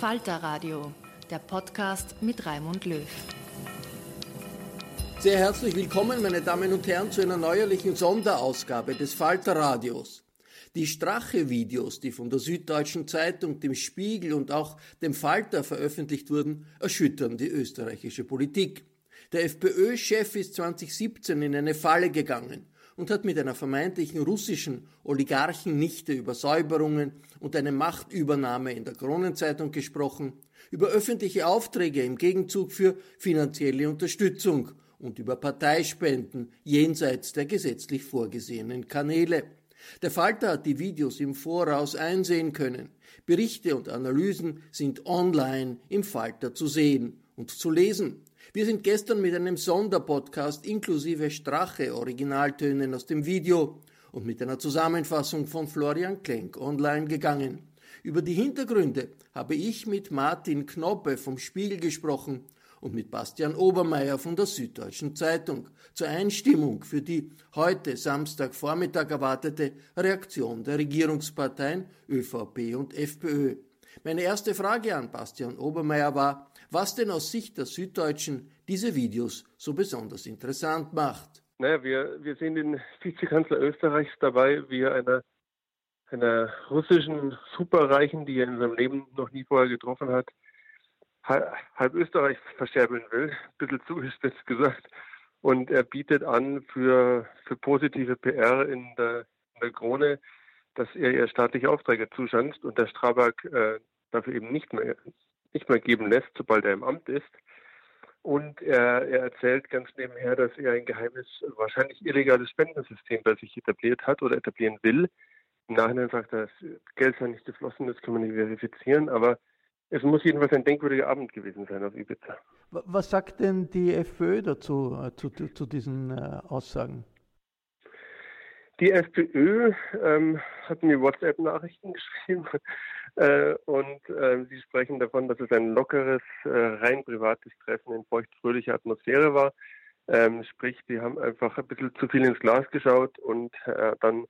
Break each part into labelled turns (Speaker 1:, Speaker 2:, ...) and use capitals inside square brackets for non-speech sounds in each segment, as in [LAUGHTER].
Speaker 1: Falter Radio, der Podcast mit Raimund Löw.
Speaker 2: Sehr herzlich willkommen, meine Damen und Herren, zu einer neuerlichen Sonderausgabe des Falter Radios. Die Strache-Videos, die von der Süddeutschen Zeitung, dem Spiegel und auch dem Falter veröffentlicht wurden, erschüttern die österreichische Politik. Der FPÖ-Chef ist 2017 in eine Falle gegangen und hat mit einer vermeintlichen russischen Oligarchennichte über Säuberungen und eine Machtübernahme in der Kronenzeitung gesprochen, über öffentliche Aufträge im Gegenzug für finanzielle Unterstützung und über Parteispenden jenseits der gesetzlich vorgesehenen Kanäle. Der Falter hat die Videos im Voraus einsehen können. Berichte und Analysen sind online im Falter zu sehen und zu lesen. Wir sind gestern mit einem Sonderpodcast inklusive Strache Originaltönen aus dem Video und mit einer Zusammenfassung von Florian Klenk online gegangen. Über die Hintergründe habe ich mit Martin Knoppe vom Spiegel gesprochen und mit Bastian Obermeier von der Süddeutschen Zeitung zur Einstimmung für die heute Samstagvormittag erwartete Reaktion der Regierungsparteien ÖVP und FPÖ. Meine erste Frage an Bastian Obermeier war, was denn aus Sicht der Süddeutschen diese Videos so besonders interessant macht.
Speaker 3: Naja, wir, wir sehen den Vizekanzler Österreichs dabei, wie er einer, einer russischen Superreichen, die er in seinem Leben noch nie vorher getroffen hat, halb Österreich verscherbeln will, ein bisschen zugespitzt gesagt. Und er bietet an für, für positive PR in der, in der Krone, dass er ihr staatliche Aufträge zuschanzt und der Strabag äh, dafür eben nicht mehr, nicht mehr geben lässt, sobald er im Amt ist. Und er, er erzählt ganz nebenher, dass er ein geheimes, wahrscheinlich illegales Spendensystem bei sich etabliert hat oder etablieren will. Im Nachhinein sagt er, das Geld sei nicht geflossen, das können wir nicht verifizieren, aber es muss jedenfalls ein denkwürdiger Abend gewesen sein auf Ibiza.
Speaker 4: Was sagt denn die FPÖ dazu, äh, zu, zu, diesen äh, Aussagen?
Speaker 3: Die FPÖ ähm, hat mir WhatsApp-Nachrichten [LAUGHS] geschrieben und äh, sie sprechen davon, dass es ein lockeres, äh, rein privates Treffen in feuchtfröhlicher Atmosphäre war. Ähm, sprich, sie haben einfach ein bisschen zu viel ins Glas geschaut und äh, dann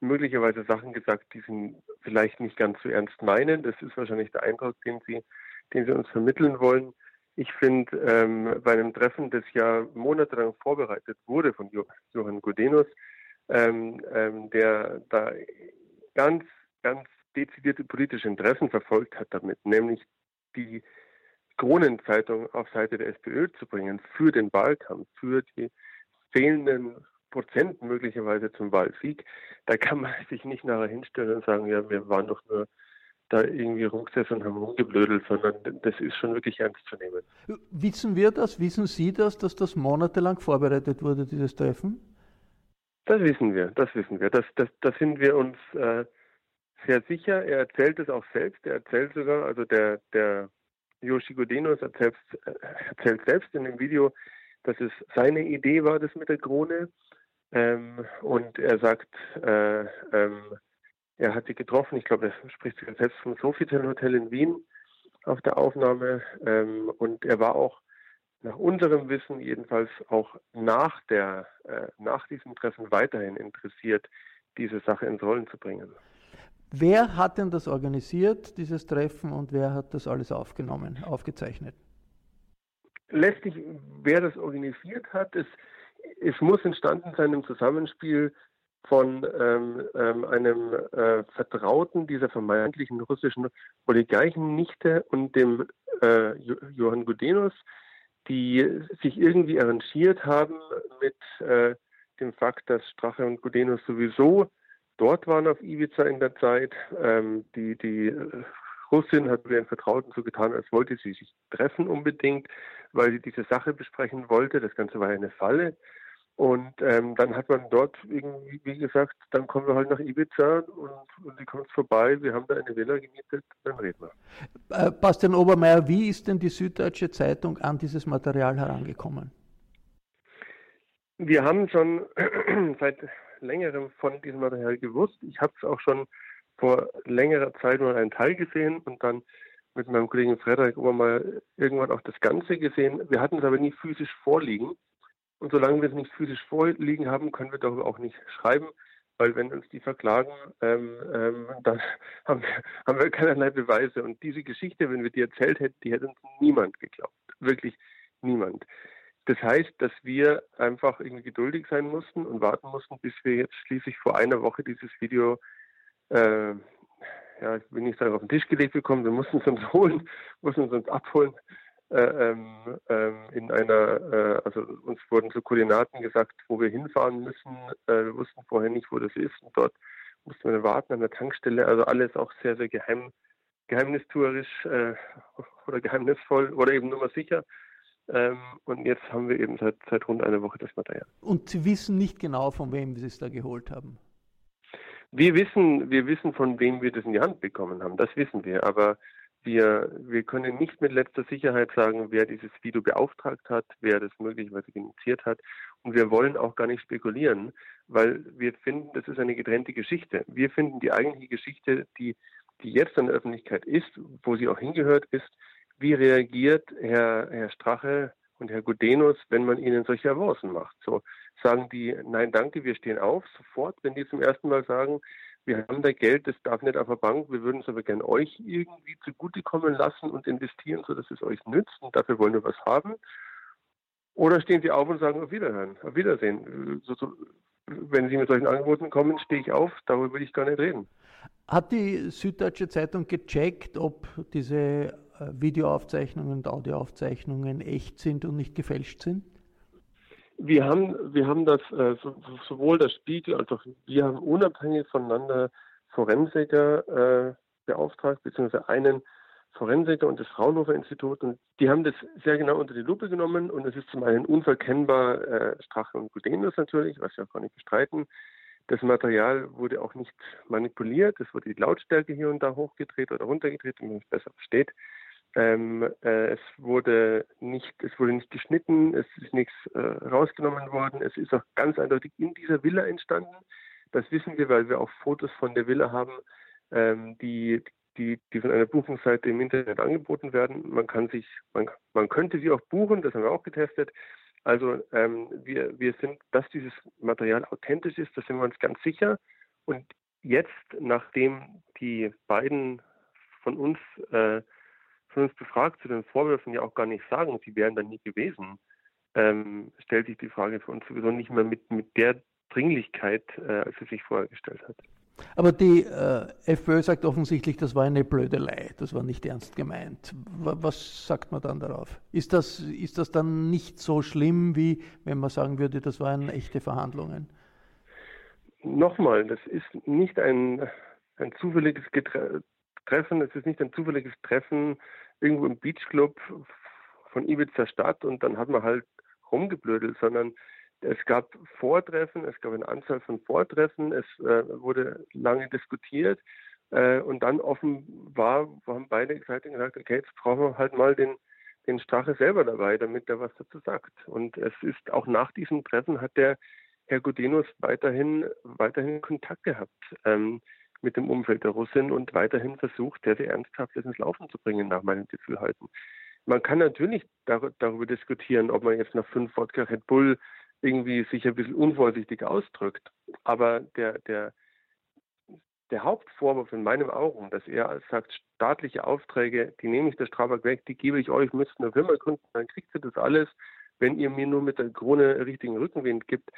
Speaker 3: möglicherweise Sachen gesagt, die sie vielleicht nicht ganz so ernst meinen. Das ist wahrscheinlich der Eindruck, den sie, den sie uns vermitteln wollen. Ich finde, ähm, bei einem Treffen, das ja monatelang vorbereitet wurde von Johann Gudenus, ähm, ähm, der da ganz, ganz dezidierte politische Interessen verfolgt hat damit, nämlich die Kronenzeitung auf Seite der SPÖ zu bringen für den Wahlkampf, für die fehlenden Prozent möglicherweise zum Wahlsieg, da kann man [LAUGHS] sich nicht nachher hinstellen und sagen, ja, wir waren doch nur da irgendwie rumgesessen und haben rumgeblödelt, sondern das ist schon wirklich ernst zu nehmen.
Speaker 4: Wissen wir das, wissen Sie das, dass das monatelang vorbereitet wurde, dieses Treffen?
Speaker 3: Das wissen wir, das wissen wir. Das, das, das sind wir uns äh, sehr sicher. Er erzählt es auch selbst. Er erzählt sogar, also der, der Yoshi Godenos erzählt, erzählt selbst in dem Video, dass es seine Idee war, das mit der Krone. Ähm, und er sagt, äh, ähm, er hat sie getroffen. Ich glaube, er spricht sich selbst vom Sofitel Hotel in Wien auf der Aufnahme. Ähm, und er war auch nach unserem Wissen jedenfalls auch nach der, äh, nach diesem Treffen weiterhin interessiert, diese Sache ins Rollen zu bringen.
Speaker 4: Wer hat denn das organisiert, dieses Treffen, und wer hat das alles aufgenommen, aufgezeichnet?
Speaker 3: Letztlich, wer das organisiert hat, es, es muss entstanden sein im Zusammenspiel von ähm, ähm, einem äh, Vertrauten dieser vermeintlichen russischen Oligarchennichte und dem äh, Johann Gudenus, die sich irgendwie arrangiert haben mit äh, dem Fakt, dass Strache und Gudenus sowieso dort waren auf Ibiza in der Zeit. Ähm, die, die äh, Russin hat ihren Vertrauten so getan, als wollte sie sich treffen unbedingt, weil sie diese Sache besprechen wollte. Das Ganze war eine Falle. Und ähm, dann hat man dort irgendwie, wie gesagt, dann kommen wir halt nach Ibiza und, und die kommt vorbei, wir haben da eine Villa gemietet, dann reden wir.
Speaker 4: Äh, Bastian Obermeier, wie ist denn die Süddeutsche Zeitung an dieses Material herangekommen?
Speaker 3: Wir haben schon [CLEARS THROAT] seit längerem von diesem Material gewusst. Ich habe es auch schon vor längerer Zeit mal einen Teil gesehen und dann mit meinem Kollegen Frederik Obermeier irgendwann auch das Ganze gesehen. Wir hatten es aber nie physisch vorliegen. Und solange wir es nicht physisch vorliegen haben, können wir darüber auch nicht schreiben, weil wenn uns die verklagen, ähm, ähm, dann [LAUGHS] haben wir, haben wir keinerlei Beweise. Und diese Geschichte, wenn wir die erzählt hätten, die hätte uns niemand geglaubt. Wirklich niemand. Das heißt, dass wir einfach irgendwie geduldig sein mussten und warten mussten, bis wir jetzt schließlich vor einer Woche dieses Video, äh, ja, ich will nicht sagen, auf den Tisch gelegt bekommen. Wir mussten es uns [LAUGHS] holen, mussten es uns abholen äh, ähm, ähm, in einer, äh, also uns wurden so Koordinaten gesagt, wo wir hinfahren müssen. Äh, wir wussten vorher nicht, wo das ist. Und dort mussten wir warten an der Tankstelle. Also alles auch sehr, sehr geheim, geheimnistuerisch äh, oder geheimnisvoll oder eben nur mal sicher. Ähm, und jetzt haben wir eben seit, seit rund einer Woche das Material.
Speaker 4: Und Sie wissen nicht genau, von wem Sie es da geholt haben?
Speaker 3: Wir wissen, wir wissen, von wem wir das in die Hand bekommen haben. Das wissen wir. Aber wir, wir können nicht mit letzter Sicherheit sagen, wer dieses Video beauftragt hat, wer das möglicherweise initiiert hat. Und wir wollen auch gar nicht spekulieren, weil wir finden, das ist eine getrennte Geschichte. Wir finden die eigentliche Geschichte, die, die jetzt an der Öffentlichkeit ist, wo sie auch hingehört, ist, wie reagiert Herr, Herr Strache und Herr Gudenus, wenn man ihnen solche Avancen macht. So sagen die, nein, danke, wir stehen auf, sofort, wenn die zum ersten Mal sagen, wir haben da Geld, das darf nicht auf der Bank, wir würden es aber gerne euch irgendwie zugutekommen lassen und investieren, sodass es euch nützt und dafür wollen wir was haben. Oder stehen sie auf und sagen auf Wiederhören, auf Wiedersehen. So, so, wenn sie mit solchen Angeboten kommen, stehe ich auf, darüber will ich gar nicht reden.
Speaker 4: Hat die Süddeutsche Zeitung gecheckt, ob diese Videoaufzeichnungen und Audioaufzeichnungen echt sind und nicht gefälscht sind?
Speaker 3: Wir haben, wir haben das, äh, sowohl der Spiegel als auch wir haben unabhängig voneinander Forensiker äh, beauftragt, beziehungsweise einen Forensiker und das Fraunhofer Institut. Und die haben das sehr genau unter die Lupe genommen. Und es ist zum einen unverkennbar äh, Strache und Gudenus natürlich, was wir auch gar nicht bestreiten. Das Material wurde auch nicht manipuliert. Es wurde die Lautstärke hier und da hochgedreht oder runtergedreht, damit man es besser versteht. Ähm, äh, es wurde nicht, es wurde nicht geschnitten, es ist nichts äh, rausgenommen worden. Es ist auch ganz eindeutig in dieser Villa entstanden. Das wissen wir, weil wir auch Fotos von der Villa haben, ähm, die, die, die von einer Buchungsseite im Internet angeboten werden. Man kann sich, man, man könnte sie auch buchen, das haben wir auch getestet. Also ähm, wir, wir sind, dass dieses Material authentisch ist, da sind wir uns ganz sicher. Und jetzt, nachdem die beiden von uns äh, uns befragt zu den Vorwürfen ja auch gar nicht sagen, sie wären da nie gewesen, ähm, stellt sich die Frage für uns sowieso nicht mehr mit, mit der Dringlichkeit, äh, als sie sich vorher gestellt hat.
Speaker 4: Aber die äh, FPÖ sagt offensichtlich, das war eine Blödelei, das war nicht ernst gemeint. Was sagt man dann darauf? Ist das, ist das dann nicht so schlimm, wie wenn man sagen würde, das waren echte Verhandlungen?
Speaker 3: Nochmal, das ist nicht ein, ein zufälliges Treffen, es ist nicht ein zufälliges Treffen irgendwo im Beachclub von Ibiza Stadt und dann hat man halt rumgeblödelt, sondern es gab Vortreffen, es gab eine Anzahl von Vortreffen, es äh, wurde lange diskutiert Äh, und dann offenbar haben beide Seiten gesagt, okay, jetzt brauchen wir halt mal den, den Strache selber dabei, damit er was dazu sagt. Und es ist auch nach diesem Treffen hat der Herr Gudenus weiterhin, weiterhin Kontakt gehabt ähm, mit dem Umfeld der Russin und weiterhin versucht, der sehr ernsthaft ins Laufen zu bringen, nach meinem Gefühl halten. Man kann natürlich dar darüber diskutieren, ob man jetzt nach fünf Wodka Red Bull irgendwie sich ein bisschen unvorsichtig ausdrückt. Aber der, der, der Hauptvorwurf in meinen Augen, dass er sagt, staatliche Aufträge, die nehme ich der Strabag weg, die gebe ich euch, müsst eine Firma gründen, dann kriegt ihr das alles, wenn ihr mir nur mit der Krone richtigen Rückenwind gibt.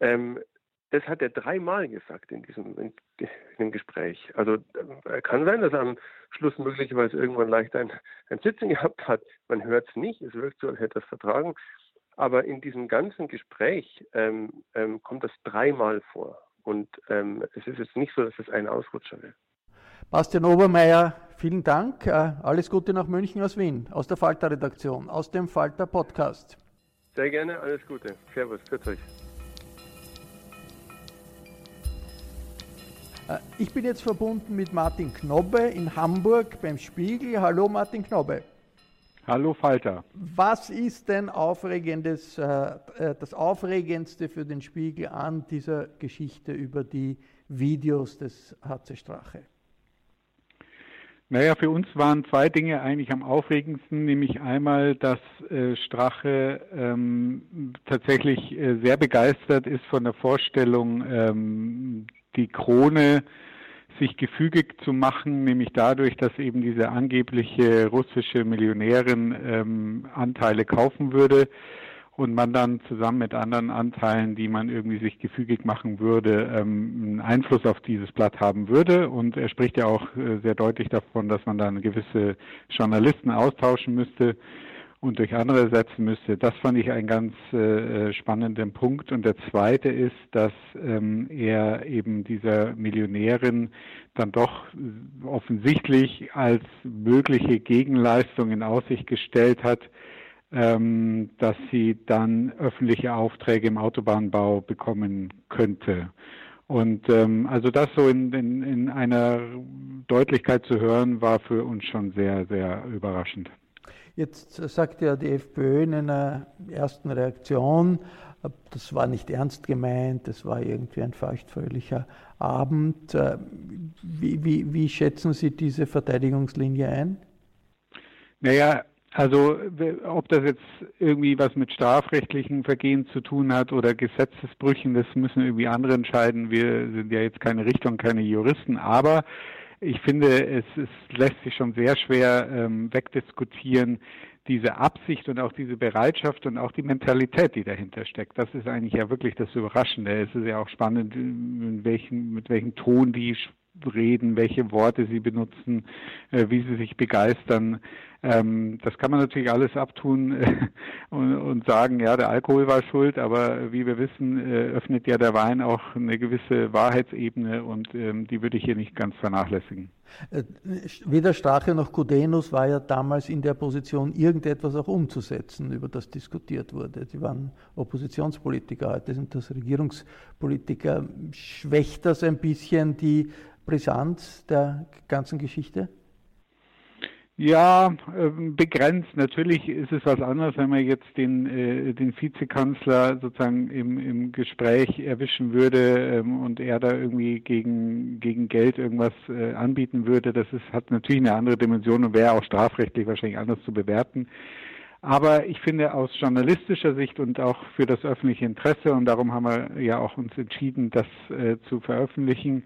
Speaker 3: Ähm, das hat er dreimal gesagt in diesem in, in dem Gespräch. Also äh, kann sein, dass er am Schluss möglicherweise irgendwann leicht ein, ein Sitzen gehabt hat. Man hört es nicht, es wirkt so, als hätte er es vertragen. Aber in diesem ganzen Gespräch ähm, ähm, kommt das dreimal vor. Und ähm, es ist jetzt nicht so, dass es ein Ausrutscher wäre.
Speaker 4: Bastian Obermeier, vielen Dank. Äh, alles Gute nach München aus Wien, aus der Falter-Redaktion, aus dem Falter-Podcast.
Speaker 3: Sehr gerne, alles Gute. Servus, für euch.
Speaker 4: Ich bin jetzt verbunden mit Martin Knobbe in Hamburg beim Spiegel. Hallo Martin Knobbe.
Speaker 5: Hallo Falter.
Speaker 4: Was ist denn aufregendes, äh, äh, das Aufregendste für den Spiegel an dieser Geschichte über die Videos des HC Strache?
Speaker 5: Naja, für uns waren zwei Dinge eigentlich am aufregendsten, nämlich einmal, dass äh, Strache ähm, tatsächlich äh, sehr begeistert ist von der Vorstellung, ähm, die Krone sich gefügig zu machen, nämlich dadurch, dass eben diese angebliche russische Millionärin ähm, Anteile kaufen würde und man dann zusammen mit anderen Anteilen, die man irgendwie sich gefügig machen würde, ähm, einen Einfluss auf dieses Blatt haben würde. Und er spricht ja auch äh, sehr deutlich davon, dass man dann gewisse Journalisten austauschen müsste und durch andere ersetzen müsste. Das fand ich einen ganz äh, spannenden Punkt. Und der zweite ist, dass ähm, er eben dieser Millionärin dann doch offensichtlich als mögliche Gegenleistung in Aussicht gestellt hat, ähm, dass sie dann öffentliche Aufträge im Autobahnbau bekommen könnte. Und ähm, also das so in, in, in einer Deutlichkeit zu hören, war für uns schon sehr, sehr überraschend.
Speaker 4: Jetzt sagt ja die FPÖ in einer ersten Reaktion, das war nicht ernst gemeint, das war irgendwie ein feuchtfröhlicher Abend. Äh, wie, wie, wie schätzen Sie diese Verteidigungslinie ein?
Speaker 5: Naja, also ob das jetzt irgendwie was mit strafrechtlichen Vergehen zu tun hat oder Gesetzesbrüchen, das müssen irgendwie andere entscheiden. Wir sind ja jetzt keine Richter und keine Juristen, aber ich finde, es, es lässt sich schon sehr schwer ähm, wegdiskutieren, diese Absicht und auch diese Bereitschaft und auch die Mentalität, die dahinter steckt. Das ist eigentlich ja wirklich das Überraschende. Es ist ja auch spannend, in welchen, mit welchem Ton die reden, welche Worte sie benutzen, äh, wie sie sich begeistern. Ähm, das kann man natürlich alles abtun [LAUGHS] und, und, sagen, ja, der Alkohol war schuld, aber wie wir wissen, äh, öffnet ja der Wein auch eine gewisse Wahrheitsebene und ähm, die würde ich hier nicht ganz vernachlässigen.
Speaker 4: Äh, weder Strache noch Kudenus war ja damals in der Position, irgendetwas auch umzusetzen, über das diskutiert wurde. Sie waren Oppositionspolitiker, heute sind das Regierungspolitiker. Schwächt das ein bisschen die Brisanz der ganzen Geschichte?
Speaker 5: Ja, ähm, begrenzt. Natürlich ist es was anderes, wenn man jetzt den, äh, den Vizekanzler sozusagen im, im Gespräch erwischen würde ähm, und er da irgendwie gegen, gegen Geld irgendwas äh, anbieten würde. Das ist, hat natürlich eine andere Dimension und wäre auch strafrechtlich wahrscheinlich anders zu bewerten. Aber ich finde aus journalistischer Sicht und auch für das öffentliche Interesse, und darum haben wir ja auch uns entschieden, das äh, zu veröffentlichen,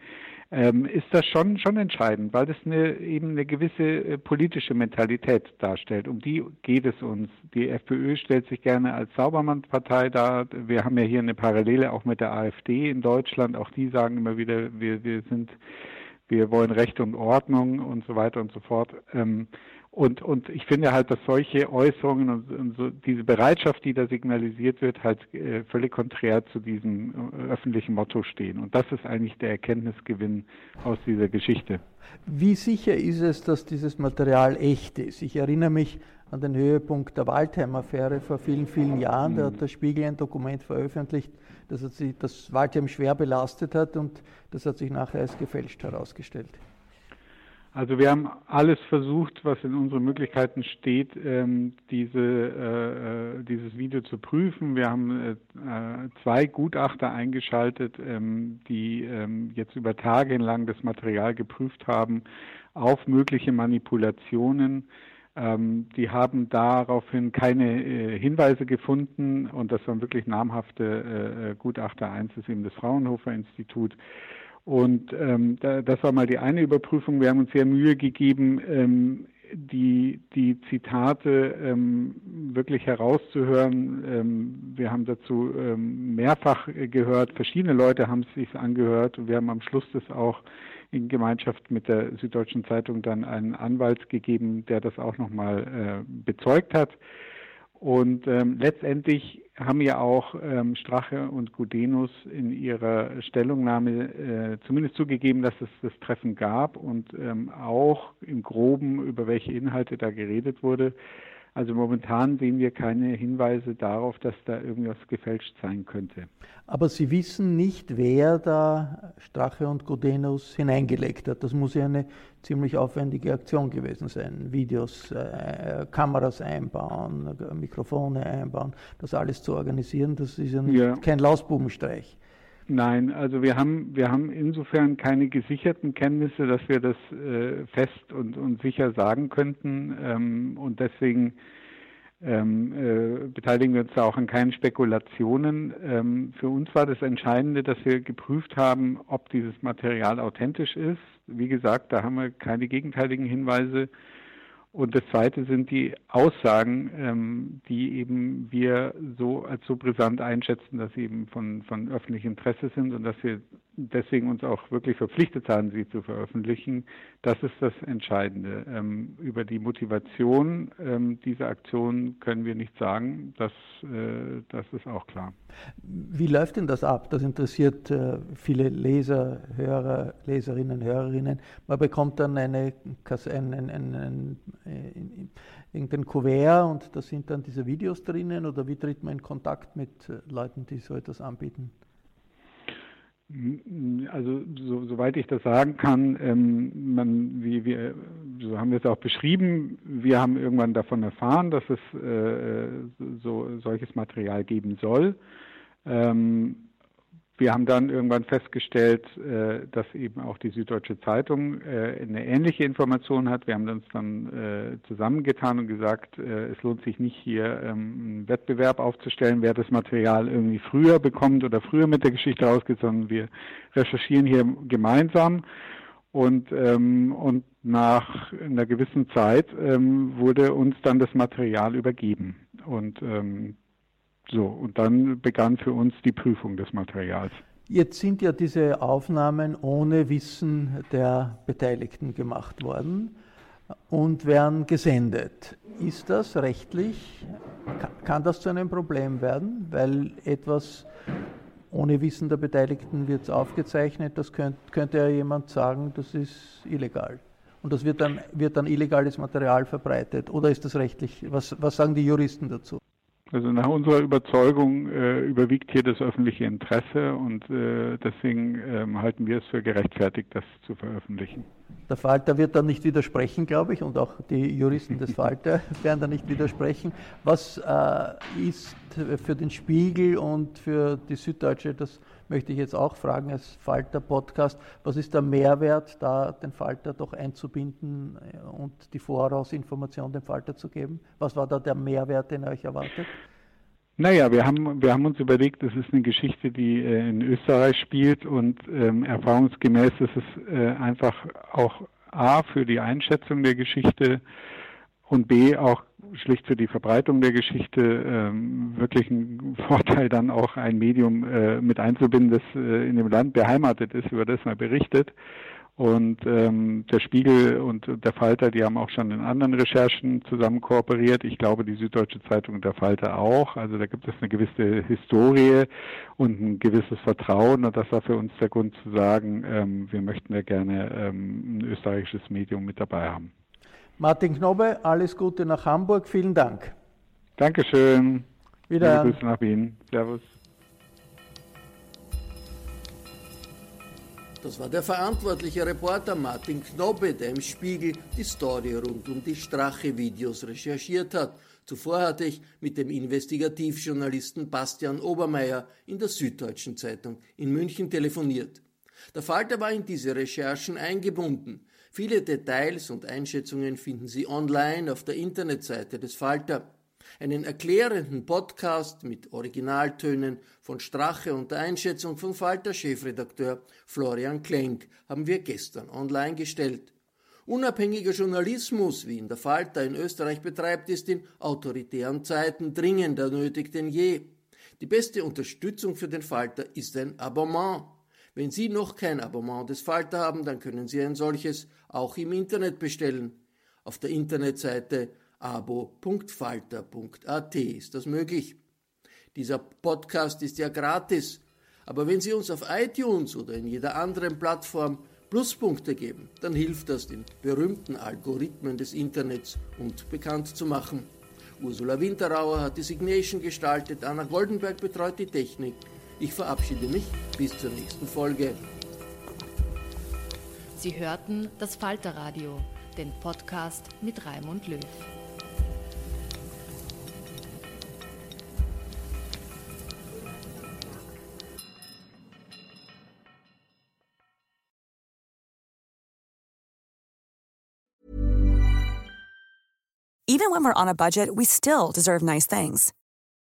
Speaker 5: ähm, ist das schon, schon entscheidend, weil das eine, eben eine gewisse äh, politische Mentalität darstellt. Um die geht es uns. Die FPÖ stellt sich gerne als Saubermann-Partei dar. Wir haben ja hier eine Parallele auch mit der AfD in Deutschland. Auch die sagen immer wieder, wir, wir sind, wir wollen Recht und Ordnung und so weiter und so fort. Ähm, und, und ich finde halt, dass solche Äußerungen und, und so diese Bereitschaft, die da signalisiert wird, halt äh, völlig konträr zu diesem äh, öffentlichen Motto stehen. Und das ist eigentlich der Erkenntnisgewinn aus dieser Geschichte.
Speaker 4: Wie sicher ist es, dass dieses Material echt ist? Ich erinnere mich an den Höhepunkt der Waldheim-Affäre vor vielen, vielen Jahren. Da hat der Spiegel ein Dokument veröffentlicht, das, hat sich, das Waldheim schwer belastet hat und das hat sich nachher als gefälscht herausgestellt.
Speaker 5: Also wir haben alles versucht, was in unseren Möglichkeiten steht, ähm, diese, äh, äh, dieses Video zu prüfen. Wir haben äh, zwei Gutachter eingeschaltet, ähm, die ähm, jetzt über Tage lang das Material geprüft haben auf mögliche Manipulationen. Ähm, die haben daraufhin keine äh, Hinweise gefunden und das waren wirklich namhafte äh, äh, Gutachter. Eins ist eben das Fraunhofer Institut. Und ähm, da, das war mal die eine Überprüfung. Wir haben uns sehr Mühe gegeben, ähm, die, die Zitate ähm, wirklich herauszuhören. Ähm, wir haben dazu ähm, mehrfach gehört, verschiedene Leute haben es sich angehört und wir haben am Schluss das auch in Gemeinschaft mit der Süddeutschen Zeitung dann einen Anwalt gegeben, der das auch nochmal äh, bezeugt hat. Und ähm, letztendlich haben ja auch ähm, Strache und Gudenus in ihrer Stellungnahme äh, zumindest zugegeben, dass es das Treffen gab und ähm, auch im groben, über welche Inhalte da geredet wurde. Also momentan sehen wir keine Hinweise darauf, dass da irgendwas gefälscht sein könnte.
Speaker 4: Aber Sie wissen nicht, wer da Strache und Godenus hineingelegt hat. Das muss ja eine ziemlich aufwendige Aktion gewesen sein. Videos, äh, Kameras einbauen, Mikrofone einbauen, das alles zu organisieren, das ist ja, ja. kein Lausbubenstreich.
Speaker 5: Nein, also wir haben wir haben insofern keine gesicherten Kenntnisse, dass wir das äh, fest und, und sicher sagen könnten ähm, und deswegen ähm, äh, beteiligen wir uns da auch an keinen Spekulationen. Ähm, für uns war das Entscheidende, dass wir geprüft haben, ob dieses Material authentisch ist. Wie gesagt, da haben wir keine gegenteiligen Hinweise. Und das Zweite sind die Aussagen, ähm, die eben wir so als so brisant einschätzen, dass sie eben von, von öffentlichem Interesse sind und dass wir deswegen uns auch wirklich verpflichtet haben, sie zu veröffentlichen. Das ist das Entscheidende. Ähm, über die Motivation ähm, dieser Aktion können wir nichts sagen. Das, äh, das ist auch klar.
Speaker 4: Wie läuft denn das ab? Das interessiert äh, viele Leser, Hörer, Leserinnen, Hörerinnen. Man bekommt dann eine, ein, ein, ein, ein äh, irgendein Kuvert und da sind dann diese Videos drinnen oder wie tritt man in Kontakt mit äh, Leuten, die so etwas anbieten?
Speaker 5: Also so, soweit ich das sagen kann, ähm, man, wie wir, so haben wir es auch beschrieben, wir haben irgendwann davon erfahren, dass es äh, so solches Material geben soll. Ähm, wir haben dann irgendwann festgestellt, äh, dass eben auch die Süddeutsche Zeitung äh, eine ähnliche Information hat. Wir haben uns dann äh, zusammengetan und gesagt, es lohnt sich nicht hier ähm, einen Wettbewerb aufzustellen, wer das Material irgendwie früher bekommt oder früher mit der Geschichte rausgeht, sondern wir recherchieren hier gemeinsam. Und, ähm, und nach einer gewissen Zeit ähm, wurde uns dann das Material übergeben. Und ähm, so, und dann begann für uns die Prüfung des Materials.
Speaker 4: Jetzt sind ja diese Aufnahmen ohne Wissen der Beteiligten gemacht worden und werden gesendet. Ist das rechtlich, kann das zu einem Problem werden, weil etwas ohne Wissen der Beteiligten wird aufgezeichnet, das könnte, könnte ja jemand sagen, das ist illegal. Und das wird dann, wird dann illegales Material verbreitet. Oder ist das rechtlich? Was, was sagen die Juristen dazu?
Speaker 5: Also nach unserer Überzeugung äh, überwiegt hier das öffentliche Interesse und äh, deswegen ähm, halten wir es für gerechtfertigt, das zu veröffentlichen.
Speaker 4: Der Falter wird dann nicht widersprechen, glaube ich, und auch die Juristen des [LAUGHS] Falter werden da nicht widersprechen. Was äh, ist für den Spiegel und für die Süddeutsche, das möchte ich jetzt auch fragen als Falter-Podcast, was ist der Mehrwert, da den Falter doch einzubinden äh, und die Vorausinformation dem Falter zu geben? Was war da der Mehrwert, den euch erwartet?
Speaker 5: Naja, wir haben, wir haben uns überlegt, das ist eine Geschichte, die äh, in Österreich spielt und ähm, erfahrungsgemäß ist es äh, einfach auch A für die Einschätzung der Geschichte und B auch schlicht für die Verbreitung der Geschichte ähm, wirklich ein [LAUGHS] Vorteil, dann auch ein Medium äh, mit einzubinden, das äh, in dem Land beheimatet ist, über das man berichtet. Und ähm, der Spiegel und der Falter, die haben auch schon in anderen Recherchen zusammen kooperiert. Ich glaube, die Süddeutsche Zeitung und der Falter auch. Also da gibt es eine gewisse Historie und ein gewisses Vertrauen. Und das war für uns der Grund zu sagen, ähm, wir möchten ja gerne ähm, ein österreichisches Medium mit dabei haben.
Speaker 4: Martin Knobbe, alles Gute nach Hamburg. Vielen Dank.
Speaker 5: Dankeschön.
Speaker 4: Wieder.
Speaker 5: Grüße nach Wien. Servus.
Speaker 2: Das war der verantwortliche Reporter Martin Knobbe, der im Spiegel die Story rund um die Strache-Videos recherchiert hat. Zuvor hatte ich mit dem Investigativjournalisten Bastian Obermeier in der Süddeutschen Zeitung in München telefoniert. Der Falter war in diese Recherchen eingebunden. Viele Details und Einschätzungen finden Sie online auf der Internetseite des Falter. Einen erklärenden Podcast mit Originaltönen von Strache und der Einschätzung von Falter-Chefredakteur Florian Klenk haben wir gestern online gestellt. Unabhängiger Journalismus, wie ihn der Falter in Österreich betreibt, ist in autoritären Zeiten dringender nötig denn je. Die beste Unterstützung für den Falter ist ein Abonnement. Wenn Sie noch kein Abonnement des Falter haben, dann können Sie ein solches auch im Internet bestellen. Auf der Internetseite abo.falter.at ist das möglich. Dieser Podcast ist ja gratis, aber wenn Sie uns auf iTunes oder in jeder anderen Plattform Pluspunkte geben, dann hilft das den berühmten Algorithmen des Internets und bekannt zu machen. Ursula Winterauer hat die Signation gestaltet, Anna Goldenberg betreut die Technik. Ich verabschiede mich bis zur nächsten Folge.
Speaker 1: Sie hörten das Falterradio, den Podcast mit Raimund Löw.
Speaker 6: Even when we're on a budget, we still deserve nice things.